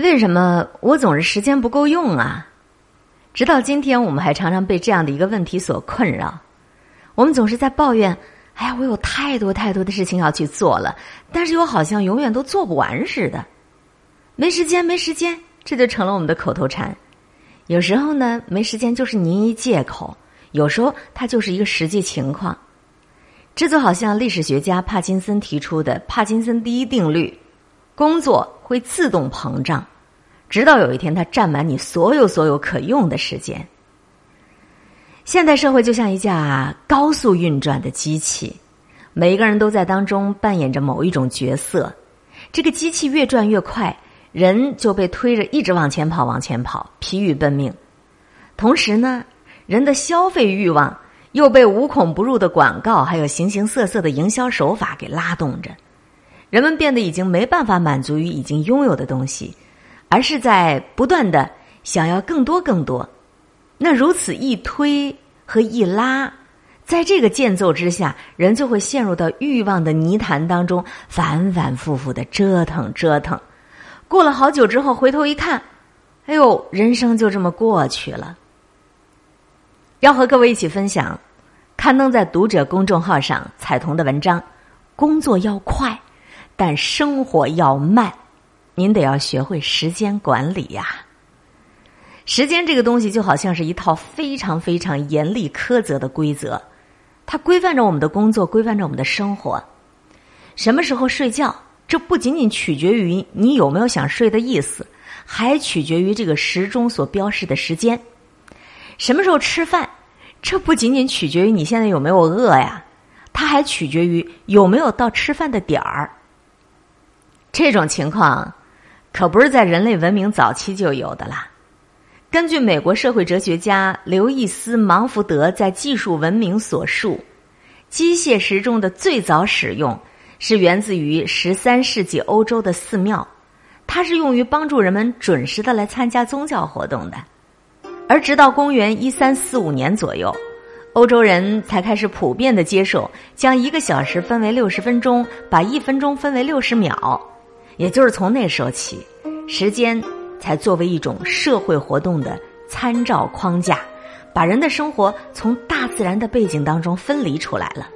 为什么我总是时间不够用啊？直到今天，我们还常常被这样的一个问题所困扰。我们总是在抱怨：“哎呀，我有太多太多的事情要去做了，但是又好像永远都做不完似的。”没时间，没时间，这就成了我们的口头禅。有时候呢，没时间就是您一借口；有时候它就是一个实际情况。这就好像历史学家帕金森提出的帕金森第一定律：工作会自动膨胀，直到有一天它占满你所有所有可用的时间。现代社会就像一架高速运转的机器，每一个人都在当中扮演着某一种角色。这个机器越转越快。人就被推着一直往前跑，往前跑，疲于奔命。同时呢，人的消费欲望又被无孔不入的广告还有形形色色的营销手法给拉动着。人们变得已经没办法满足于已经拥有的东西，而是在不断的想要更多更多。那如此一推和一拉，在这个间奏之下，人就会陷入到欲望的泥潭当中，反反复复的折腾折腾。过了好久之后，回头一看，哎呦，人生就这么过去了。要和各位一起分享刊登在读者公众号上彩童的文章：工作要快，但生活要慢。您得要学会时间管理呀。时间这个东西就好像是一套非常非常严厉苛责的规则，它规范着我们的工作，规范着我们的生活。什么时候睡觉？这不仅仅取决于你有没有想睡的意思，还取决于这个时钟所标示的时间。什么时候吃饭？这不仅仅取决于你现在有没有饿呀，它还取决于有没有到吃饭的点儿。这种情况可不是在人类文明早期就有的啦。根据美国社会哲学家刘易斯·芒福德在《技术文明》所述，机械时钟的最早使用。是源自于十三世纪欧洲的寺庙，它是用于帮助人们准时的来参加宗教活动的。而直到公元一三四五年左右，欧洲人才开始普遍的接受将一个小时分为六十分钟，把一分钟分为六十秒。也就是从那时候起，时间才作为一种社会活动的参照框架，把人的生活从大自然的背景当中分离出来了。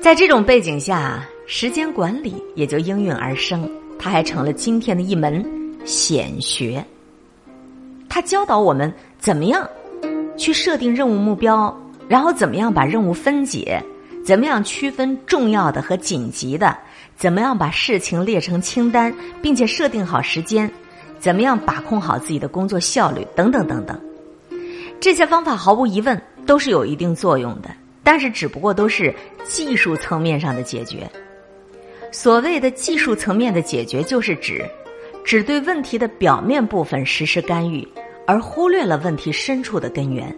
在这种背景下，时间管理也就应运而生，它还成了今天的一门显学。它教导我们怎么样去设定任务目标，然后怎么样把任务分解，怎么样区分重要的和紧急的，怎么样把事情列成清单，并且设定好时间，怎么样把控好自己的工作效率，等等等等。这些方法毫无疑问都是有一定作用的。但是，只不过都是技术层面上的解决。所谓的技术层面的解决，就是指只对问题的表面部分实施干预，而忽略了问题深处的根源。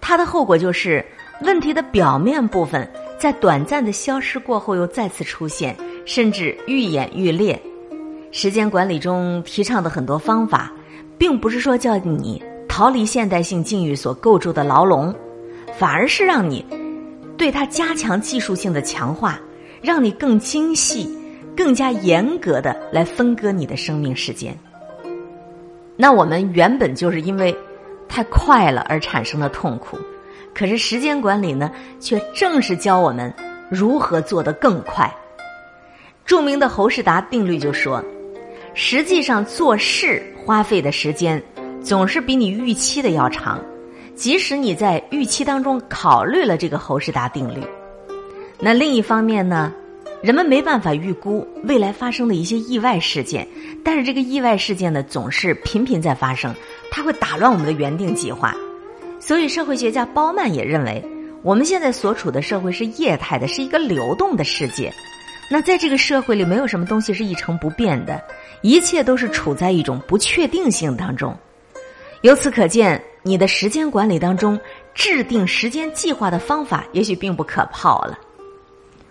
它的后果就是，问题的表面部分在短暂的消失过后又再次出现，甚至愈演愈烈。时间管理中提倡的很多方法，并不是说叫你逃离现代性境遇所构筑的牢笼，反而是让你。对它加强技术性的强化，让你更精细、更加严格的来分割你的生命时间。那我们原本就是因为太快了而产生的痛苦，可是时间管理呢，却正是教我们如何做得更快。著名的侯世达定律就说：实际上做事花费的时间总是比你预期的要长。即使你在预期当中考虑了这个侯世达定律，那另一方面呢，人们没办法预估未来发生的一些意外事件，但是这个意外事件呢总是频频在发生，它会打乱我们的原定计划。所以，社会学家包曼也认为，我们现在所处的社会是液态的，是一个流动的世界。那在这个社会里，没有什么东西是一成不变的，一切都是处在一种不确定性当中。由此可见。你的时间管理当中，制定时间计划的方法也许并不可靠了。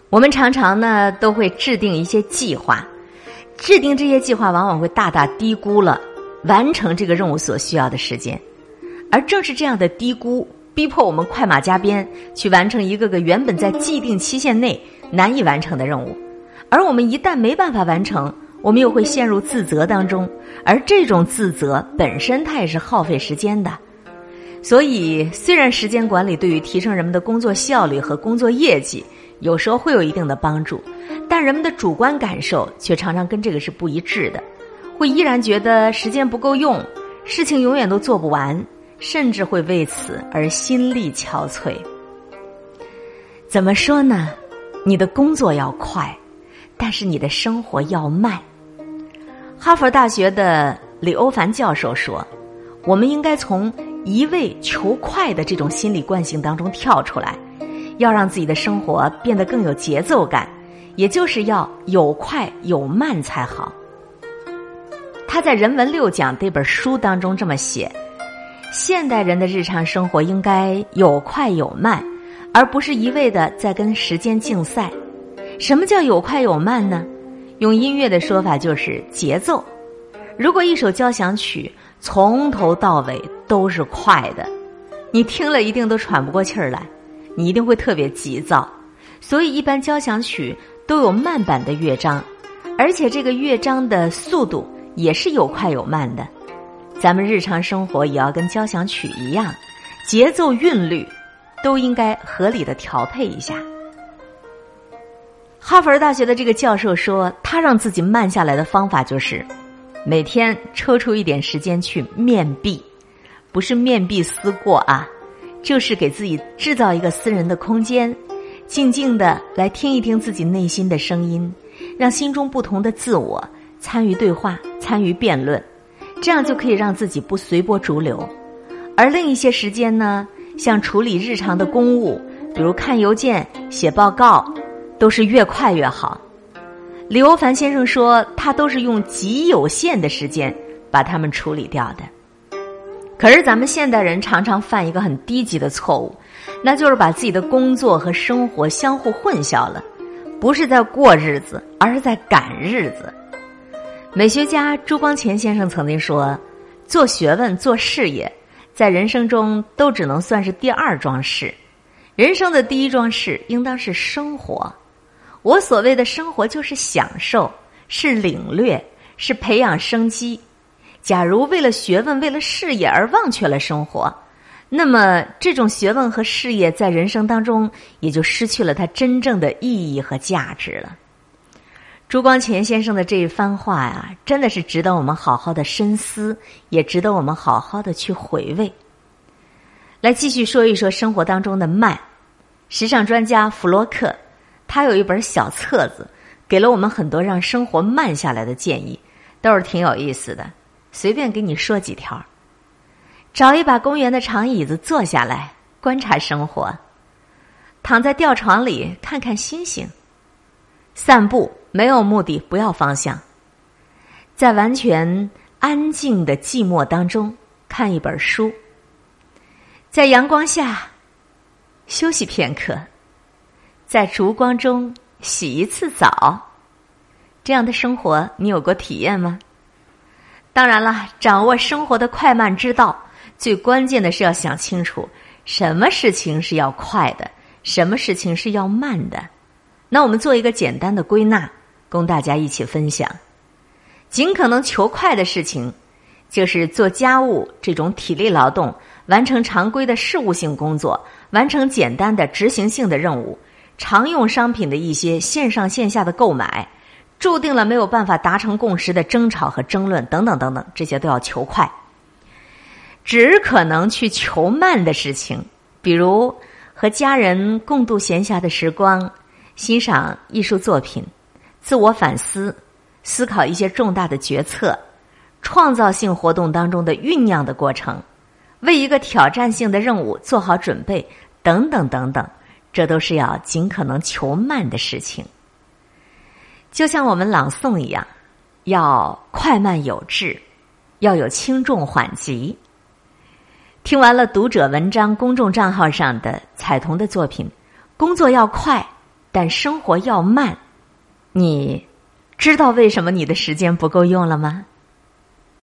我们常常呢都会制定一些计划，制定这些计划往往会大大低估了完成这个任务所需要的时间，而正是这样的低估，逼迫我们快马加鞭去完成一个个原本在既定期限内难以完成的任务。而我们一旦没办法完成，我们又会陷入自责当中，而这种自责本身它也是耗费时间的。所以，虽然时间管理对于提升人们的工作效率和工作业绩有时候会有一定的帮助，但人们的主观感受却常常跟这个是不一致的，会依然觉得时间不够用，事情永远都做不完，甚至会为此而心力憔悴。怎么说呢？你的工作要快，但是你的生活要慢。哈佛大学的李欧凡教授说：“我们应该从。”一味求快的这种心理惯性当中跳出来，要让自己的生活变得更有节奏感，也就是要有快有慢才好。他在《人文六讲》这本书当中这么写：现代人的日常生活应该有快有慢，而不是一味的在跟时间竞赛。什么叫有快有慢呢？用音乐的说法就是节奏。如果一首交响曲从头到尾，都是快的，你听了一定都喘不过气儿来，你一定会特别急躁。所以，一般交响曲都有慢版的乐章，而且这个乐章的速度也是有快有慢的。咱们日常生活也要跟交响曲一样，节奏韵律都应该合理的调配一下。哈佛大学的这个教授说，他让自己慢下来的方法就是每天抽出一点时间去面壁。不是面壁思过啊，就是给自己制造一个私人的空间，静静的来听一听自己内心的声音，让心中不同的自我参与对话、参与辩论，这样就可以让自己不随波逐流。而另一些时间呢，像处理日常的公务，比如看邮件、写报告，都是越快越好。李欧凡先生说，他都是用极有限的时间把它们处理掉的。可是咱们现代人常常犯一个很低级的错误，那就是把自己的工作和生活相互混淆了，不是在过日子，而是在赶日子。美学家朱光潜先生曾经说：“做学问、做事业，在人生中都只能算是第二桩事，人生的第一桩事应当是生活。我所谓的生活，就是享受，是领略，是培养生机。”假如为了学问、为了事业而忘却了生活，那么这种学问和事业在人生当中也就失去了它真正的意义和价值了。朱光潜先生的这一番话呀，真的是值得我们好好的深思，也值得我们好好的去回味。来继续说一说生活当中的慢。时尚专家弗洛克，他有一本小册子，给了我们很多让生活慢下来的建议，都是挺有意思的。随便给你说几条：找一把公园的长椅子坐下来，观察生活；躺在吊床里看看星星；散步没有目的，不要方向；在完全安静的寂寞当中看一本书；在阳光下休息片刻；在烛光中洗一次澡。这样的生活，你有过体验吗？当然了，掌握生活的快慢之道，最关键的是要想清楚什么事情是要快的，什么事情是要慢的。那我们做一个简单的归纳，供大家一起分享。尽可能求快的事情，就是做家务这种体力劳动，完成常规的事务性工作，完成简单的执行性的任务，常用商品的一些线上线下的购买。注定了没有办法达成共识的争吵和争论等等等等，这些都要求快。只可能去求慢的事情，比如和家人共度闲暇的时光，欣赏艺术作品，自我反思，思考一些重大的决策，创造性活动当中的酝酿的过程，为一个挑战性的任务做好准备，等等等等，这都是要尽可能求慢的事情。就像我们朗诵一样，要快慢有致，要有轻重缓急。听完了读者文章公众账号上的彩童的作品，工作要快，但生活要慢。你知道为什么你的时间不够用了吗？